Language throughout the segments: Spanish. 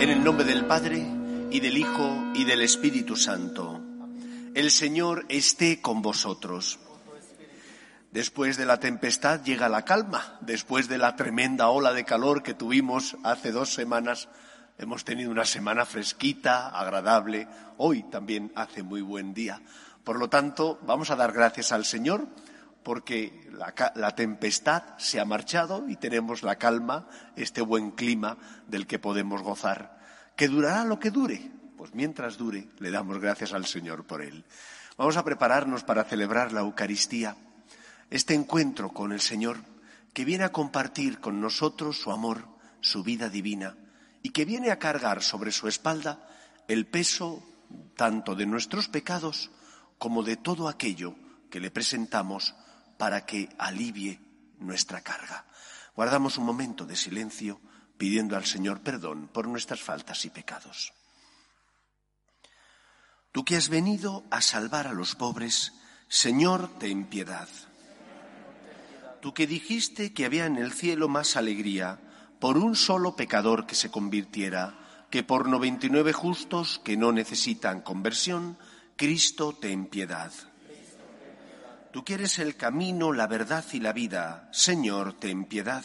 En el nombre del Padre, y del Hijo, y del Espíritu Santo. El Señor esté con vosotros. Después de la tempestad llega la calma. Después de la tremenda ola de calor que tuvimos hace dos semanas, hemos tenido una semana fresquita, agradable. Hoy también hace muy buen día. Por lo tanto, vamos a dar gracias al Señor porque la, tempestad se ha marchado y tenemos la calma, este buen clima del que podemos gozar. ¿Que durará lo que dure? Pues mientras dure, le damos gracias al Señor por él. Vamos a prepararnos para celebrar la Eucaristía, este encuentro con el Señor que viene a compartir con nosotros su amor, su vida divina y que viene a cargar sobre su espalda el peso tanto de nuestros pecados como de todo aquello que le presentamos para que alivie nuestra carga. Guardamos un momento de silencio pidiendo al Señor perdón por nuestras faltas y pecados. Tú que has venido a salvar a los pobres, Señor, ten piedad. Tú que dijiste que había en el cielo más alegría por un solo pecador que se convirtiera que por noventa y nueve justos que no necesitan conversión, Cristo, ten piedad. Tú que eres el camino, la verdad y la vida, Señor, ten piedad.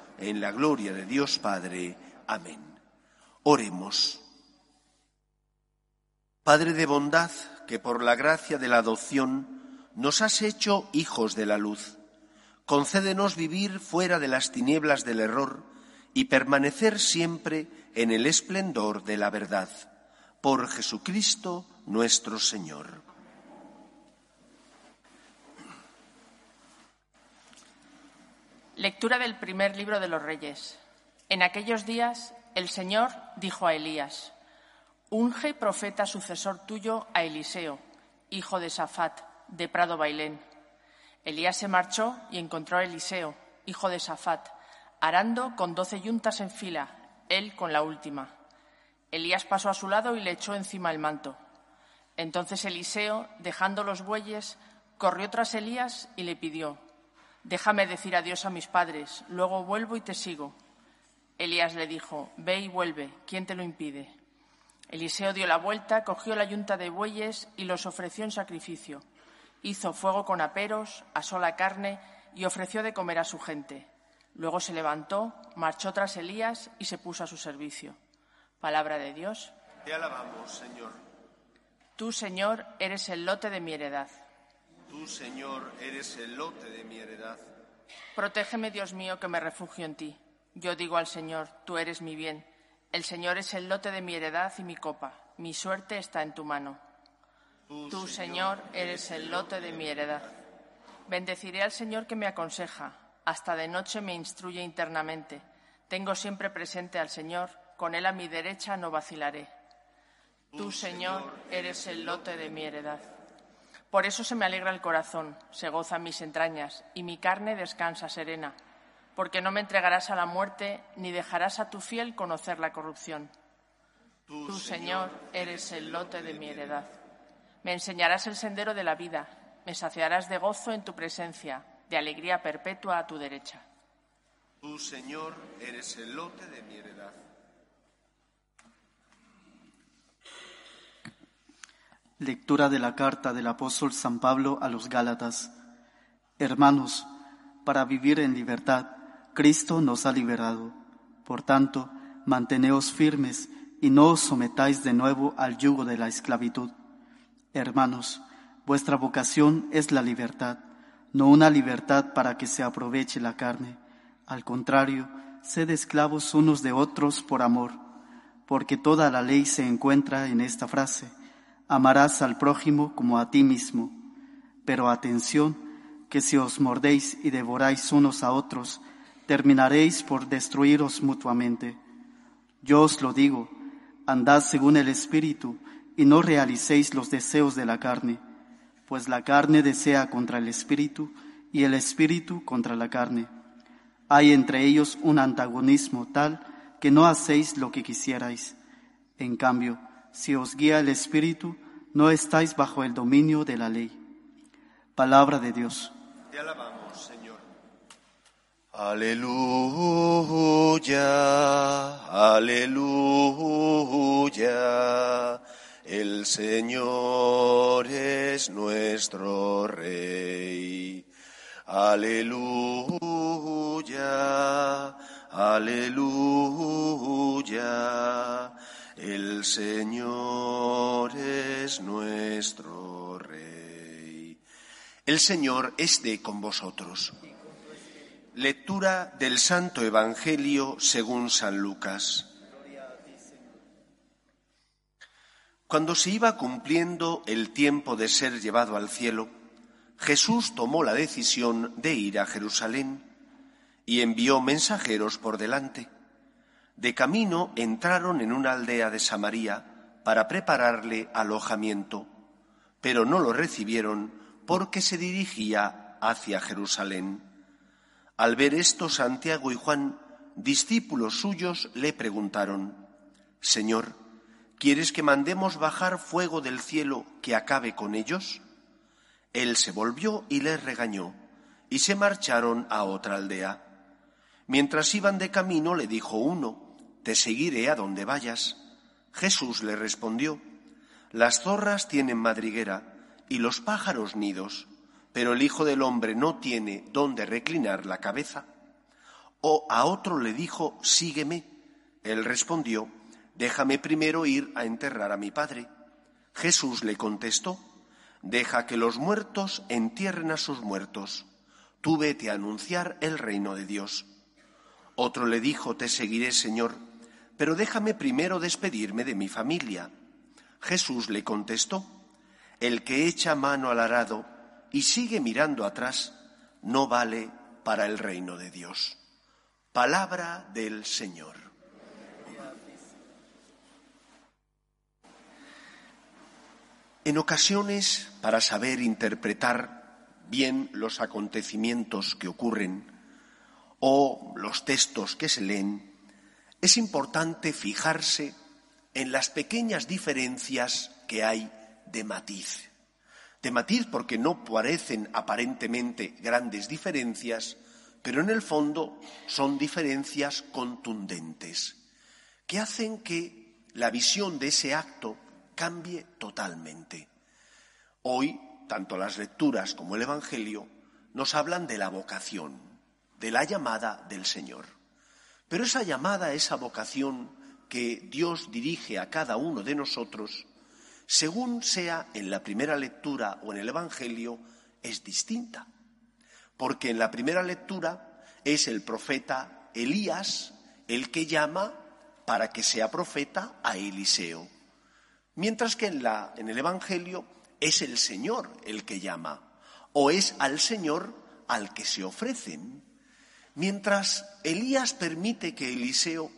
en la gloria de Dios Padre. Amén. Oremos. Padre de bondad, que por la gracia de la adopción nos has hecho hijos de la luz, concédenos vivir fuera de las tinieblas del error y permanecer siempre en el esplendor de la verdad. Por Jesucristo nuestro Señor. Lectura del primer libro de los Reyes. En aquellos días el Señor dijo a Elías, Unge profeta sucesor tuyo a Eliseo, hijo de Safat, de Prado Bailén. Elías se marchó y encontró a Eliseo, hijo de Safat, arando con doce yuntas en fila, él con la última. Elías pasó a su lado y le echó encima el manto. Entonces Eliseo, dejando los bueyes, corrió tras Elías y le pidió, Déjame decir adiós a mis padres, luego vuelvo y te sigo. Elías le dijo, Ve y vuelve, ¿quién te lo impide? Eliseo dio la vuelta, cogió la yunta de bueyes y los ofreció en sacrificio. Hizo fuego con aperos, asó la carne y ofreció de comer a su gente. Luego se levantó, marchó tras Elías y se puso a su servicio. Palabra de Dios. Te alabamos, Señor. Tú, Señor, eres el lote de mi heredad. Tú, Señor, eres el lote de mi heredad. Protégeme, Dios mío, que me refugio en ti. Yo digo al Señor, tú eres mi bien. El Señor es el lote de mi heredad y mi copa. Mi suerte está en tu mano. Tú, Señor, eres el lote de mi heredad. Bendeciré al Señor que me aconseja. Hasta de noche me instruye internamente. Tengo siempre presente al Señor. Con Él a mi derecha no vacilaré. Tú, Señor, eres el lote de mi heredad. Por eso se me alegra el corazón, se gozan mis entrañas, y mi carne descansa serena, porque no me entregarás a la muerte, ni dejarás a tu fiel conocer la corrupción. Tú, Señor, eres el lote de mi heredad. Me enseñarás el sendero de la vida, me saciarás de gozo en tu presencia, de alegría perpetua a tu derecha. Tú, Señor, eres el lote de mi heredad. Lectura de la carta del apóstol San Pablo a los Gálatas. Hermanos, para vivir en libertad, Cristo nos ha liberado. Por tanto, manteneos firmes y no os sometáis de nuevo al yugo de la esclavitud. Hermanos, vuestra vocación es la libertad, no una libertad para que se aproveche la carne. Al contrario, sed esclavos unos de otros por amor, porque toda la ley se encuentra en esta frase amarás al prójimo como a ti mismo. Pero atención, que si os mordéis y devoráis unos a otros, terminaréis por destruiros mutuamente. Yo os lo digo, andad según el Espíritu y no realicéis los deseos de la carne, pues la carne desea contra el Espíritu y el Espíritu contra la carne. Hay entre ellos un antagonismo tal que no hacéis lo que quisierais. En cambio, si os guía el Espíritu, no estáis bajo el dominio de la ley. Palabra de Dios. Te alabamos, Señor. Aleluya, aleluya. El Señor es nuestro Rey. Aleluya, aleluya. El Señor es nuestro Rey. El Señor esté con vosotros. Lectura del Santo Evangelio según San Lucas. Cuando se iba cumpliendo el tiempo de ser llevado al cielo, Jesús tomó la decisión de ir a Jerusalén y envió mensajeros por delante de camino entraron en una aldea de Samaria para prepararle alojamiento, pero no lo recibieron porque se dirigía hacia Jerusalén. Al ver esto, Santiago y Juan, discípulos suyos, le preguntaron, Señor, ¿quieres que mandemos bajar fuego del cielo que acabe con ellos? Él se volvió y les regañó, y se marcharon a otra aldea. Mientras iban de camino, le dijo uno, te seguiré a donde vayas. Jesús le respondió, Las zorras tienen madriguera y los pájaros nidos, pero el Hijo del Hombre no tiene dónde reclinar la cabeza. O a otro le dijo, Sígueme. Él respondió, Déjame primero ir a enterrar a mi Padre. Jesús le contestó, Deja que los muertos entierren a sus muertos. Tú vete a anunciar el reino de Dios. Otro le dijo, Te seguiré, Señor pero déjame primero despedirme de mi familia. Jesús le contestó, el que echa mano al arado y sigue mirando atrás, no vale para el reino de Dios. Palabra del Señor. En ocasiones, para saber interpretar bien los acontecimientos que ocurren o los textos que se leen, es importante fijarse en las pequeñas diferencias que hay de matiz. De matiz porque no parecen aparentemente grandes diferencias, pero en el fondo son diferencias contundentes, que hacen que la visión de ese acto cambie totalmente. Hoy, tanto las lecturas como el Evangelio nos hablan de la vocación, de la llamada del Señor. Pero esa llamada, esa vocación que Dios dirige a cada uno de nosotros, según sea en la primera lectura o en el Evangelio, es distinta. Porque en la primera lectura es el profeta Elías el que llama para que sea profeta a Eliseo. Mientras que en, en el Evangelio es el Señor el que llama, o es al Señor al que se ofrecen. Mientras Elías permite que Eliseo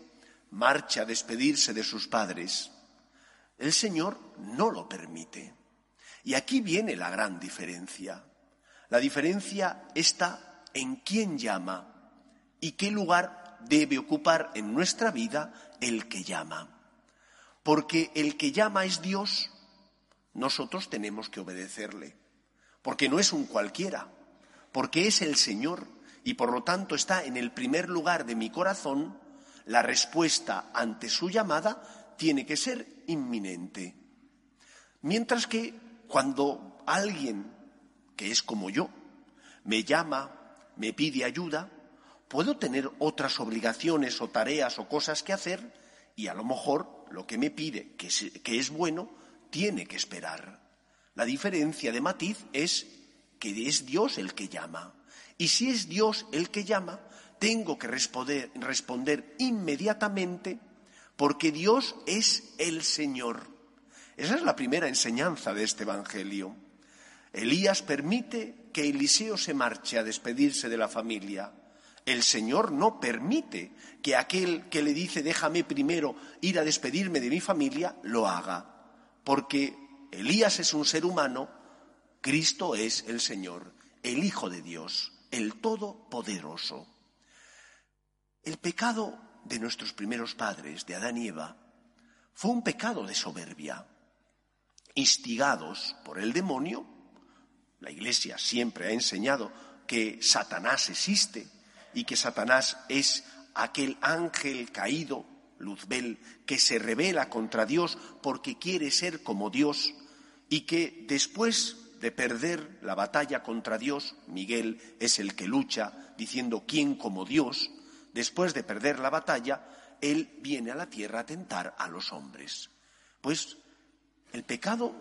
marche a despedirse de sus padres, El Señor no lo permite. Y aquí viene la gran diferencia. La diferencia está en quién llama y qué lugar debe ocupar en nuestra vida el que llama. Porque el que llama es Dios, nosotros tenemos que obedecerle. Porque no es un cualquiera, porque es el Señor y por lo tanto está en el primer lugar de mi corazón, la respuesta ante su llamada tiene que ser inminente. Mientras que cuando alguien que es como yo me llama, me pide ayuda, puedo tener otras obligaciones o tareas o cosas que hacer y a lo mejor lo que me pide, que es, que es bueno, tiene que esperar. La diferencia de matiz es que es Dios el que llama. Y si es Dios el que llama, tengo que responder, responder inmediatamente porque Dios es el Señor. Esa es la primera enseñanza de este Evangelio. Elías permite que Eliseo se marche a despedirse de la familia. El Señor no permite que aquel que le dice déjame primero ir a despedirme de mi familia lo haga, porque Elías es un ser humano, Cristo es el Señor, el Hijo de Dios, el Todopoderoso. El pecado de nuestros primeros padres, de Adán y Eva, fue un pecado de soberbia. Instigados por el demonio, la Iglesia siempre ha enseñado que Satanás existe y que Satanás es aquel ángel caído, Luzbel, que se revela contra Dios porque quiere ser como Dios y que después de perder la batalla contra Dios, Miguel es el que lucha diciendo quién como Dios, después de perder la batalla, él viene a la tierra a tentar a los hombres. Pues el pecado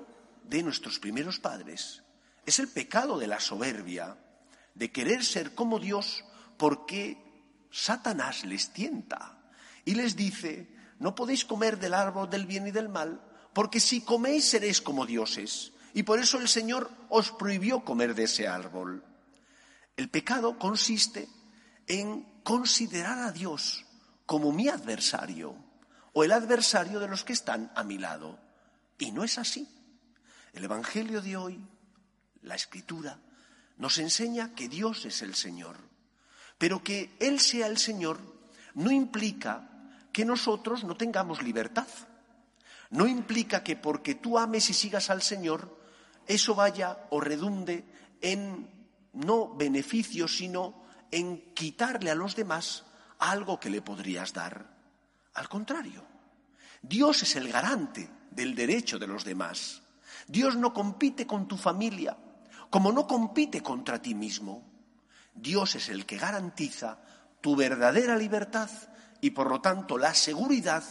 de nuestros primeros padres es el pecado de la soberbia, de querer ser como Dios porque Satanás les tienta y les dice, no podéis comer del árbol del bien y del mal, porque si coméis seréis como dioses. Y por eso el Señor os prohibió comer de ese árbol. El pecado consiste en considerar a Dios como mi adversario o el adversario de los que están a mi lado. Y no es así. El Evangelio de hoy, la Escritura, nos enseña que Dios es el Señor. Pero que Él sea el Señor no implica que nosotros no tengamos libertad. No implica que porque tú ames y sigas al Señor, eso vaya o redunde en no beneficio, sino en quitarle a los demás algo que le podrías dar. Al contrario, Dios es el garante del derecho de los demás. Dios no compite con tu familia, como no compite contra ti mismo. Dios es el que garantiza tu verdadera libertad y por lo tanto la seguridad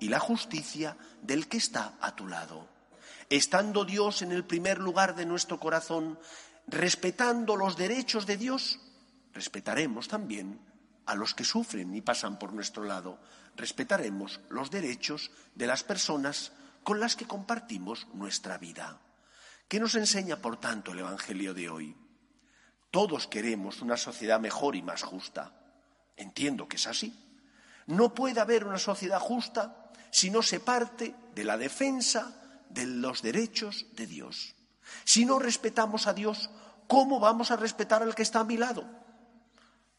y la justicia del que está a tu lado. Estando Dios en el primer lugar de nuestro corazón, respetando los derechos de Dios, respetaremos también a los que sufren y pasan por nuestro lado. Respetaremos los derechos de las personas con las que compartimos nuestra vida. ¿Qué nos enseña, por tanto, el Evangelio de hoy? Todos queremos una sociedad mejor y más justa. Entiendo que es así. No puede haber una sociedad justa si no se parte de la defensa de los derechos de Dios. Si no respetamos a Dios, ¿cómo vamos a respetar al que está a mi lado?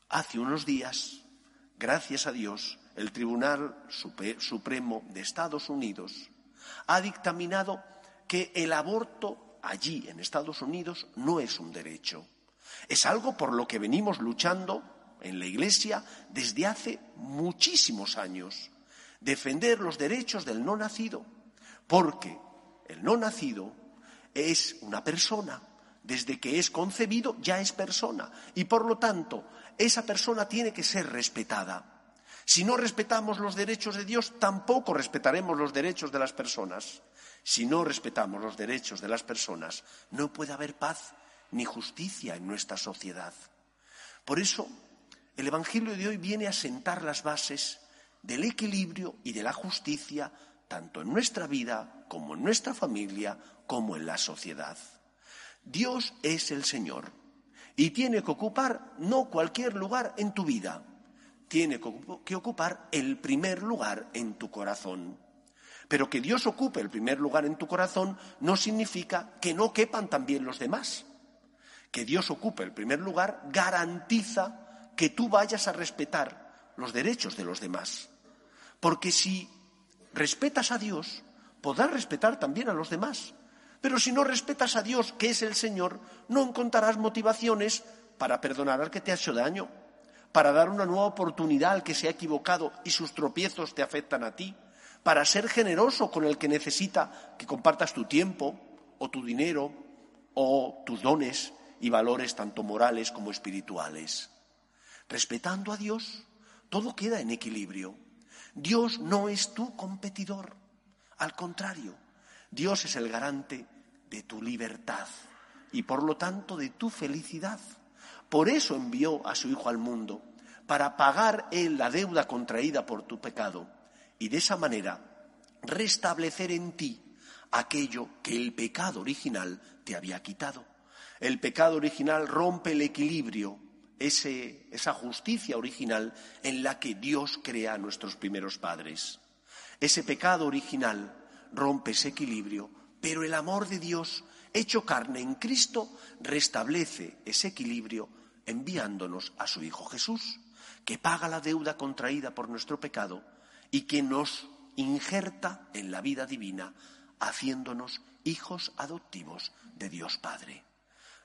Hace unos días, gracias a Dios, el Tribunal Supremo de Estados Unidos ha dictaminado que el aborto allí, en Estados Unidos, no es un derecho. Es algo por lo que venimos luchando en la Iglesia desde hace muchísimos años. Defender los derechos del no nacido, porque el no nacido es una persona. Desde que es concebido ya es persona y por lo tanto esa persona tiene que ser respetada. Si no respetamos los derechos de Dios, tampoco respetaremos los derechos de las personas. Si no respetamos los derechos de las personas, no puede haber paz ni justicia en nuestra sociedad. Por eso, el Evangelio de hoy viene a sentar las bases del equilibrio y de la justicia, tanto en nuestra vida como en nuestra familia, como en la sociedad. Dios es el Señor y tiene que ocupar no cualquier lugar en tu vida, tiene que ocupar el primer lugar en tu corazón. Pero que Dios ocupe el primer lugar en tu corazón no significa que no quepan también los demás. Que Dios ocupe el primer lugar garantiza que tú vayas a respetar los derechos de los demás. Porque si respetas a Dios, podrás respetar también a los demás. Pero si no respetas a Dios, que es el Señor, no encontrarás motivaciones para perdonar al que te ha hecho daño, para dar una nueva oportunidad al que se ha equivocado y sus tropiezos te afectan a ti, para ser generoso con el que necesita que compartas tu tiempo o tu dinero o tus dones y valores tanto morales como espirituales. Respetando a Dios, todo queda en equilibrio. Dios no es tu competidor, al contrario, Dios es el garante de tu libertad y por lo tanto de tu felicidad. Por eso envió a su Hijo al mundo, para pagar Él la deuda contraída por tu pecado y de esa manera restablecer en ti aquello que el pecado original te había quitado. El pecado original rompe el equilibrio, esa justicia original en la que Dios crea a nuestros primeros padres. Ese pecado original rompe ese equilibrio, pero el amor de Dios, hecho carne en Cristo, restablece ese equilibrio enviándonos a su Hijo Jesús, que paga la deuda contraída por nuestro pecado y que nos injerta en la vida divina, haciéndonos hijos adoptivos de Dios Padre.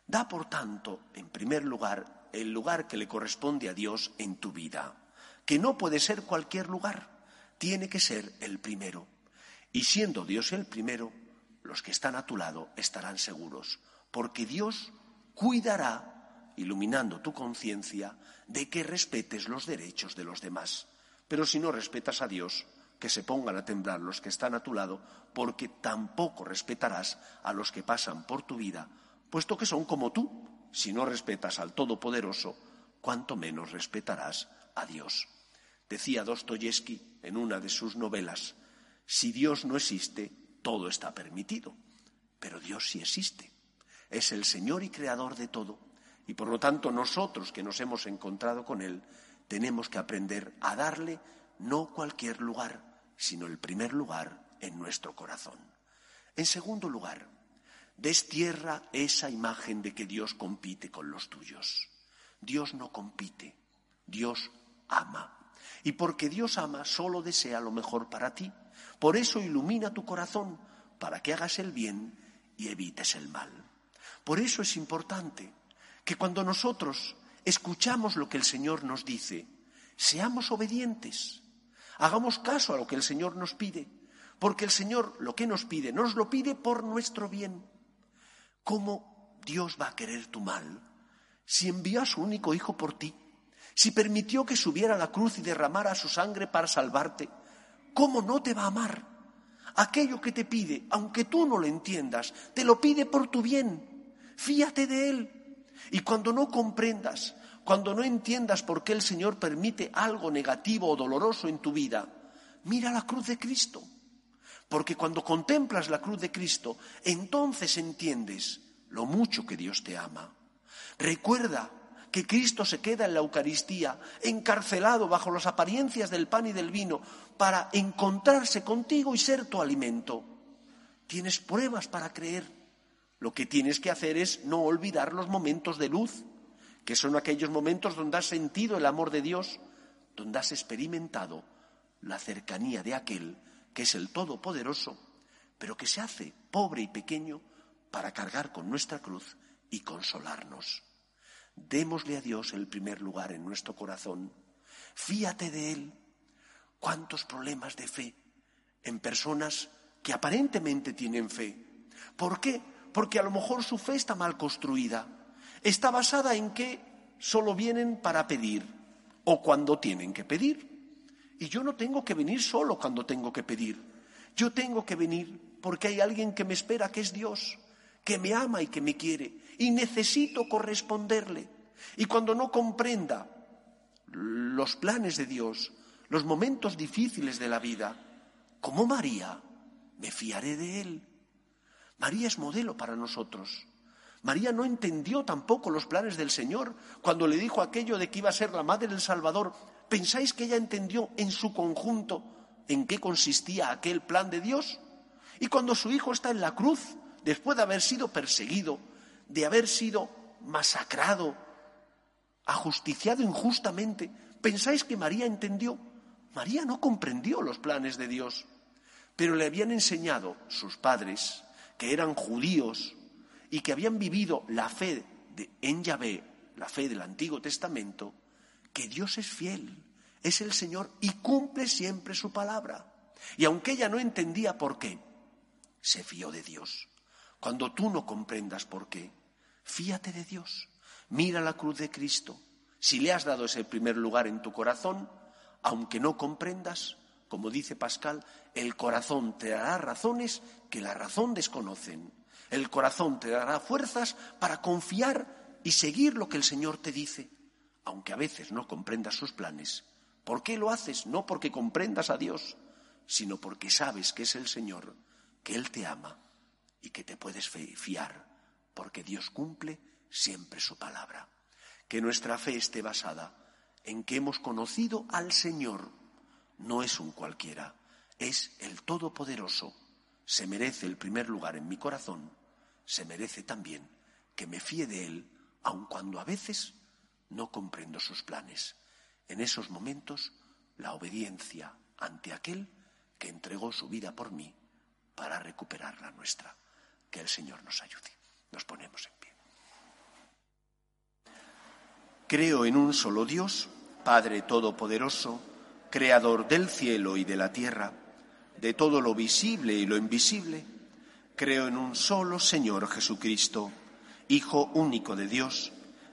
Da, por tanto, en primer lugar, el lugar que le corresponde a Dios en tu vida, que no puede ser cualquier lugar, tiene que ser el primero. Y siendo Dios el primero, los que están a tu lado estarán seguros, porque Dios cuidará, iluminando tu conciencia, de que respetes los derechos de los demás. Pero si no respetas a Dios, que se pongan a temblar los que están a tu lado, porque tampoco respetarás a los que pasan por tu vida, puesto que son como tú. Si no respetas al Todopoderoso, cuanto menos respetarás a Dios. Decía Dostoyevsky en una de sus novelas, si Dios no existe, todo está permitido. Pero Dios sí existe. Es el Señor y Creador de todo. Y por lo tanto nosotros que nos hemos encontrado con Él, tenemos que aprender a darle no cualquier lugar, sino el primer lugar en nuestro corazón. En segundo lugar, destierra esa imagen de que Dios compite con los tuyos. Dios no compite, Dios ama. Y porque Dios ama, solo desea lo mejor para ti. Por eso ilumina tu corazón para que hagas el bien y evites el mal. Por eso es importante que cuando nosotros escuchamos lo que el Señor nos dice, seamos obedientes, hagamos caso a lo que el Señor nos pide, porque el Señor lo que nos pide, nos lo pide por nuestro bien. ¿Cómo Dios va a querer tu mal si envió a su único Hijo por ti? Si permitió que subiera a la cruz y derramara su sangre para salvarte, ¿cómo no te va a amar? Aquello que te pide, aunque tú no lo entiendas, te lo pide por tu bien. Fíate de Él. Y cuando no comprendas, cuando no entiendas por qué el Señor permite algo negativo o doloroso en tu vida, mira la cruz de Cristo. Porque cuando contemplas la cruz de Cristo, entonces entiendes lo mucho que Dios te ama. Recuerda que Cristo se queda en la Eucaristía, encarcelado bajo las apariencias del pan y del vino, para encontrarse contigo y ser tu alimento. Tienes pruebas para creer. Lo que tienes que hacer es no olvidar los momentos de luz, que son aquellos momentos donde has sentido el amor de Dios, donde has experimentado la cercanía de aquel que es el Todopoderoso, pero que se hace pobre y pequeño para cargar con nuestra cruz y consolarnos. Démosle a Dios el primer lugar en nuestro corazón. Fíate de Él. ¿Cuántos problemas de fe en personas que aparentemente tienen fe? ¿Por qué? Porque a lo mejor su fe está mal construida. Está basada en que solo vienen para pedir o cuando tienen que pedir. Y yo no tengo que venir solo cuando tengo que pedir. Yo tengo que venir porque hay alguien que me espera, que es Dios, que me ama y que me quiere y necesito corresponderle. Y cuando no comprenda los planes de Dios, los momentos difíciles de la vida, como María, me fiaré de Él. María es modelo para nosotros. María no entendió tampoco los planes del Señor cuando le dijo aquello de que iba a ser la madre del Salvador. ¿Pensáis que ella entendió en su conjunto en qué consistía aquel plan de Dios. Y cuando su hijo está en la cruz, después de haber sido perseguido, de haber sido masacrado, ajusticiado injustamente, ¿pensáis que María entendió? María no comprendió los planes de Dios, pero le habían enseñado sus padres, que eran judíos y que habían vivido la fe de, en Yahvé, la fe del Antiguo Testamento, que Dios es fiel, es el Señor y cumple siempre su palabra. Y aunque ella no entendía por qué, se fió de Dios. Cuando tú no comprendas por qué, fíate de Dios. Mira la cruz de Cristo. Si le has dado ese primer lugar en tu corazón, aunque no comprendas, como dice Pascal, el corazón te dará razones que la razón desconocen. El corazón te dará fuerzas para confiar y seguir lo que el Señor te dice, aunque a veces no comprendas sus planes. ¿Por qué lo haces? No porque comprendas a Dios, sino porque sabes que es el Señor, que Él te ama y que te puedes fiar, porque Dios cumple siempre su palabra. Que nuestra fe esté basada en que hemos conocido al Señor. No es un cualquiera, es el Todopoderoso. Se merece el primer lugar en mi corazón, se merece también que me fíe de Él, aun cuando a veces no comprendo sus planes. En esos momentos, la obediencia ante aquel que entregó su vida por mí para recuperar la nuestra. Que el Señor nos ayude. Nos ponemos en pie. Creo en un solo Dios, Padre Todopoderoso, Creador del cielo y de la tierra, de todo lo visible y lo invisible. Creo en un solo Señor Jesucristo, Hijo único de Dios,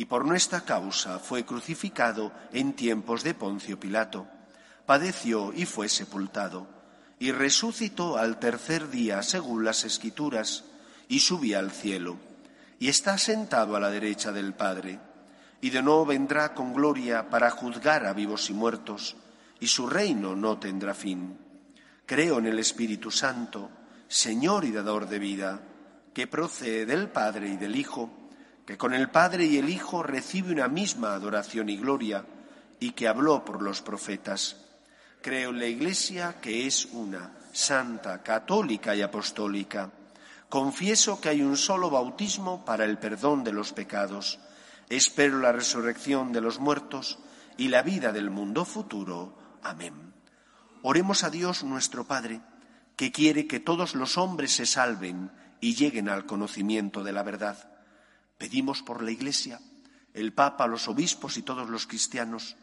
y por nuestra causa fue crucificado en tiempos de Poncio Pilato, padeció y fue sepultado, y resucitó al tercer día según las Escrituras, y subió al cielo y está sentado a la derecha del Padre, y de nuevo vendrá con gloria para juzgar a vivos y muertos, y su reino no tendrá fin. Creo en el Espíritu Santo, Señor y dador de vida, que procede del Padre y del Hijo, que con el Padre y el Hijo recibe una misma adoración y gloria, y que habló por los profetas. Creo en la Iglesia, que es una, santa, católica y apostólica Confieso que hay un solo bautismo para el perdón de los pecados. Espero la resurrección de los muertos y la vida del mundo futuro. Amén. Oremos a Dios nuestro Padre, que quiere que todos los hombres se salven y lleguen al conocimiento de la verdad. Pedimos por la Iglesia, el Papa, los obispos y todos los cristianos,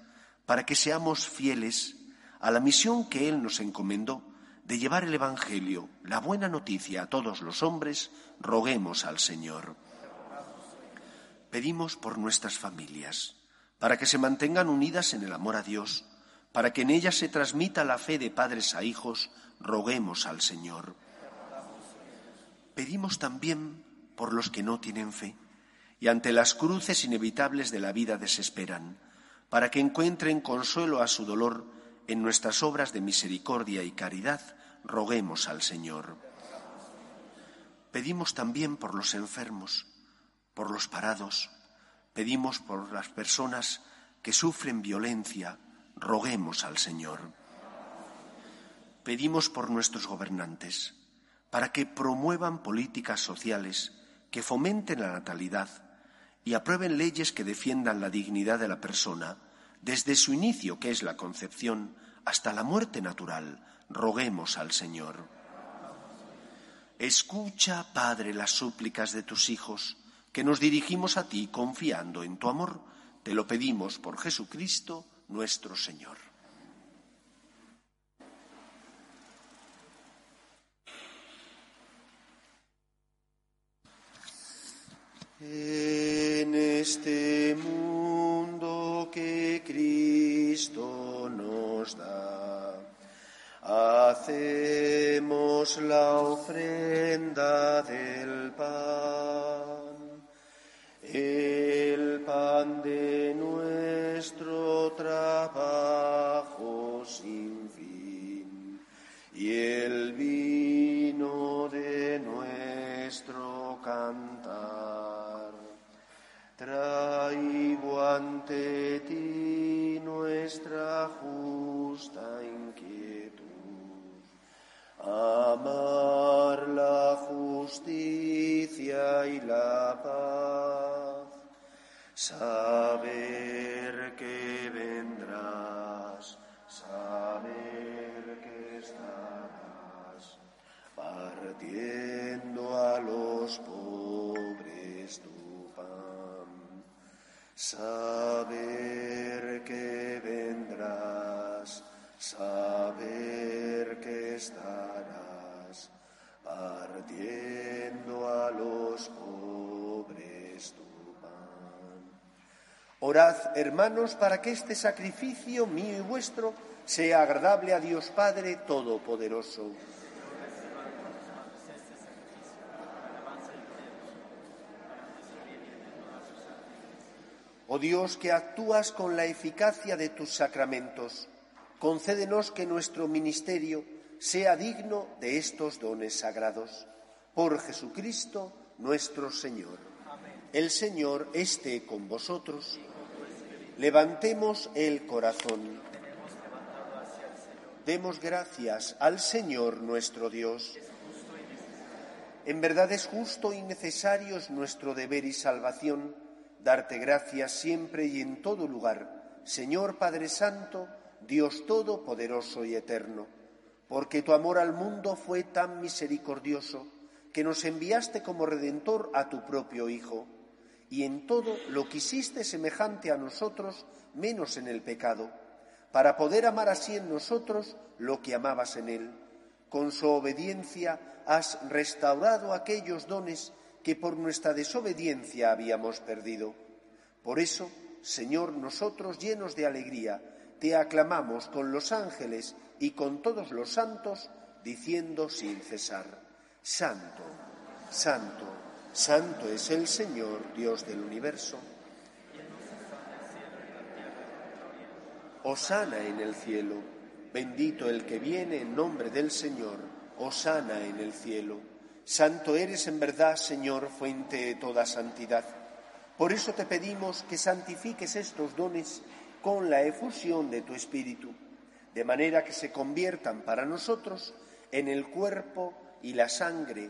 para que seamos fieles a la misión que Él nos encomendó de llevar el Evangelio, la buena noticia a todos los hombres, roguemos al Señor. Pedimos por nuestras familias, para que se mantengan unidas en el amor a Dios, para que en ellas se transmita la fe de padres a hijos, roguemos al Señor. Pedimos también por los que no tienen fe y ante las cruces inevitables de la vida desesperan, para que encuentren consuelo a su dolor en nuestras obras de misericordia y caridad, roguemos al Señor. Pedimos también por los enfermos, por los parados, pedimos por las personas que sufren violencia, roguemos al Señor. Pedimos por nuestros gobernantes, para que promuevan políticas sociales que fomenten la natalidad y aprueben leyes que defiendan la dignidad de la persona desde su inicio, que es la concepción, hasta la muerte natural, roguemos al Señor. Escucha, Padre, las súplicas de tus hijos, que nos dirigimos a ti confiando en tu amor. Te lo pedimos por Jesucristo nuestro Señor. En este mundo que Cristo nos da, hacemos la ofrenda del pan, el pan de nuestro trabajo sin fin y el vino de nuestro canto. Traigo ante ti nuestra justa inquietud, amar la justicia y la paz, Orad, hermanos, para que este sacrificio mío y vuestro sea agradable a Dios Padre Todopoderoso. Oh Dios, que actúas con la eficacia de tus sacramentos, concédenos que nuestro ministerio sea digno de estos dones sagrados. Por Jesucristo nuestro Señor. El Señor esté con vosotros. Levantemos el corazón. Demos gracias al Señor nuestro Dios. En verdad es justo y necesario es nuestro deber y salvación darte gracias siempre y en todo lugar, Señor Padre Santo, Dios Todopoderoso y Eterno, porque tu amor al mundo fue tan misericordioso que nos enviaste como Redentor a tu propio Hijo, y en todo lo quisiste semejante a nosotros, menos en el pecado, para poder amar así en nosotros lo que amabas en Él. Con su obediencia has restaurado aquellos dones que por nuestra desobediencia habíamos perdido. Por eso, Señor, nosotros llenos de alegría, te aclamamos con los ángeles y con todos los santos, diciendo sin cesar, Santo, Santo, Santo es el Señor, Dios del universo. Osana en el cielo, bendito el que viene en nombre del Señor, Osana en el cielo. Santo eres en verdad, Señor, fuente de toda santidad. Por eso te pedimos que santifiques estos dones con la efusión de tu Espíritu, de manera que se conviertan para nosotros en el cuerpo y la sangre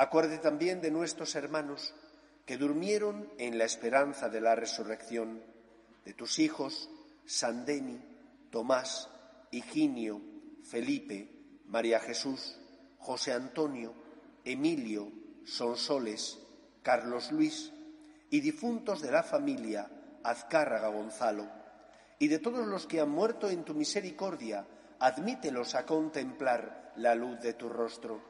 Acuerde también de nuestros hermanos que durmieron en la esperanza de la resurrección, de tus hijos, Sandeni, Tomás, Higinio, Felipe, María Jesús, José Antonio, Emilio, Sonsoles, Carlos Luis y difuntos de la familia Azcárraga Gonzalo, y de todos los que han muerto en tu misericordia, admítelos a contemplar la luz de tu rostro.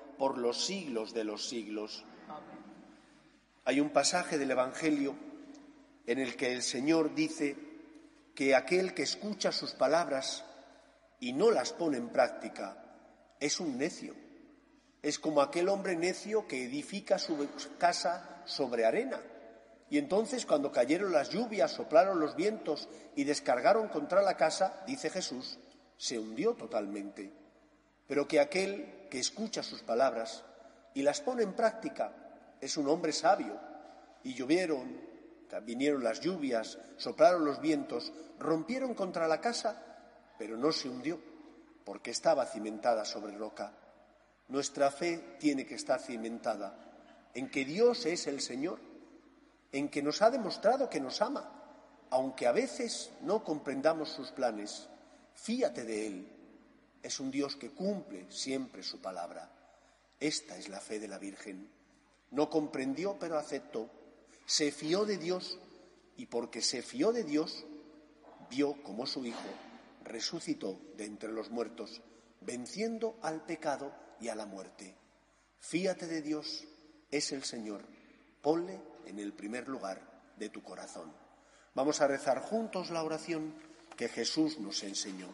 por los siglos de los siglos. Hay un pasaje del Evangelio en el que el Señor dice que aquel que escucha sus palabras y no las pone en práctica es un necio. Es como aquel hombre necio que edifica su casa sobre arena. Y entonces cuando cayeron las lluvias, soplaron los vientos y descargaron contra la casa, dice Jesús, se hundió totalmente. Pero que aquel que escucha sus palabras y las pone en práctica es un hombre sabio. Y llovieron, vinieron las lluvias, soplaron los vientos, rompieron contra la casa, pero no se hundió, porque estaba cimentada sobre roca. Nuestra fe tiene que estar cimentada en que Dios es el Señor, en que nos ha demostrado que nos ama, aunque a veces no comprendamos sus planes. Fíate de Él. Es un Dios que cumple siempre su palabra. Esta es la fe de la Virgen. No comprendió, pero aceptó se fió de Dios y porque se fió de Dios, vio como su Hijo resucitó de entre los muertos, venciendo al pecado y a la muerte. Fíate de Dios, es el Señor. Ponle en el primer lugar de tu corazón. Vamos a rezar juntos la oración que Jesús nos enseñó.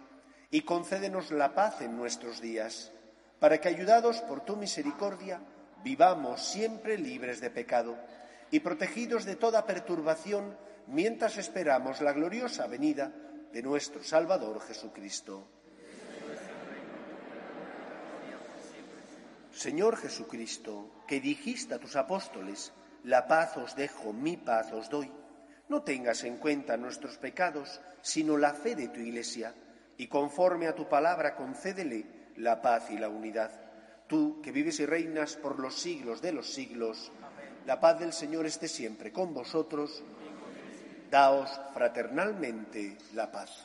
y concédenos la paz en nuestros días, para que, ayudados por tu misericordia, vivamos siempre libres de pecado y protegidos de toda perturbación mientras esperamos la gloriosa venida de nuestro Salvador Jesucristo. Señor Jesucristo, que dijiste a tus apóstoles, la paz os dejo, mi paz os doy, no tengas en cuenta nuestros pecados, sino la fe de tu Iglesia, y conforme a tu palabra concédele la paz y la unidad. Tú, que vives y reinas por los siglos de los siglos, la paz del Señor esté siempre con vosotros. Daos fraternalmente la paz.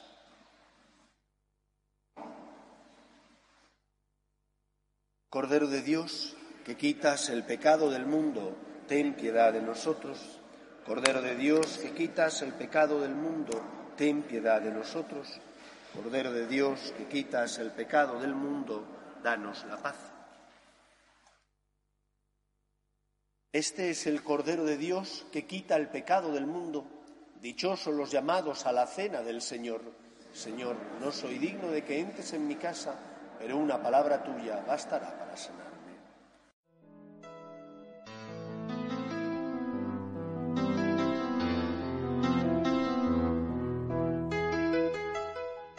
Cordero de Dios, que quitas el pecado del mundo, ten piedad de nosotros. Cordero de Dios, que quitas el pecado del mundo, ten piedad de nosotros. Cordero de Dios, que quitas el pecado del mundo, danos la paz. Este es el Cordero de Dios que quita el pecado del mundo. Dichosos los llamados a la cena del Señor. Señor, no soy digno de que entres en mi casa, pero una palabra tuya bastará para sanarme.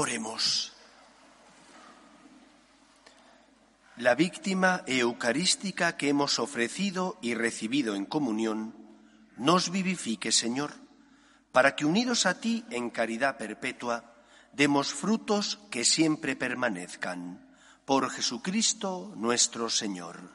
Oremos. La víctima eucarística que hemos ofrecido y recibido en comunión, nos vivifique, Señor, para que unidos a ti en caridad perpetua, demos frutos que siempre permanezcan. Por Jesucristo nuestro Señor.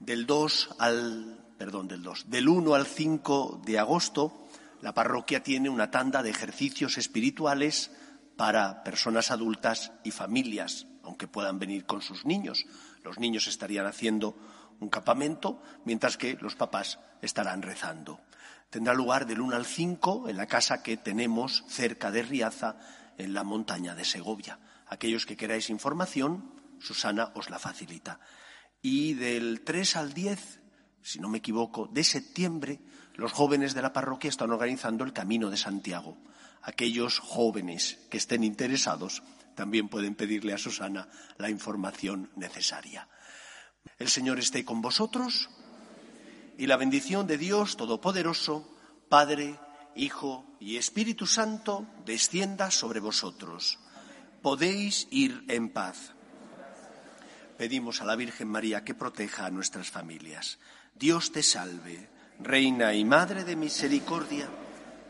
Del 2 al, perdón, del 2, del 1 al 5 de agosto, la parroquia tiene una tanda de ejercicios espirituales para personas adultas y familias, aunque puedan venir con sus niños. Los niños estarían haciendo un campamento, mientras que los papás estarán rezando. Tendrá lugar del 1 al 5 en la casa que tenemos cerca de Riaza, en la montaña de Segovia. Aquellos que queráis información, Susana os la facilita. Y del 3 al 10, si no me equivoco, de septiembre, los jóvenes de la parroquia están organizando el Camino de Santiago aquellos jóvenes que estén interesados también pueden pedirle a Susana la información necesaria. El Señor esté con vosotros y la bendición de Dios Todopoderoso, Padre, Hijo y Espíritu Santo, descienda sobre vosotros. Podéis ir en paz. Pedimos a la Virgen María que proteja a nuestras familias. Dios te salve, Reina y Madre de Misericordia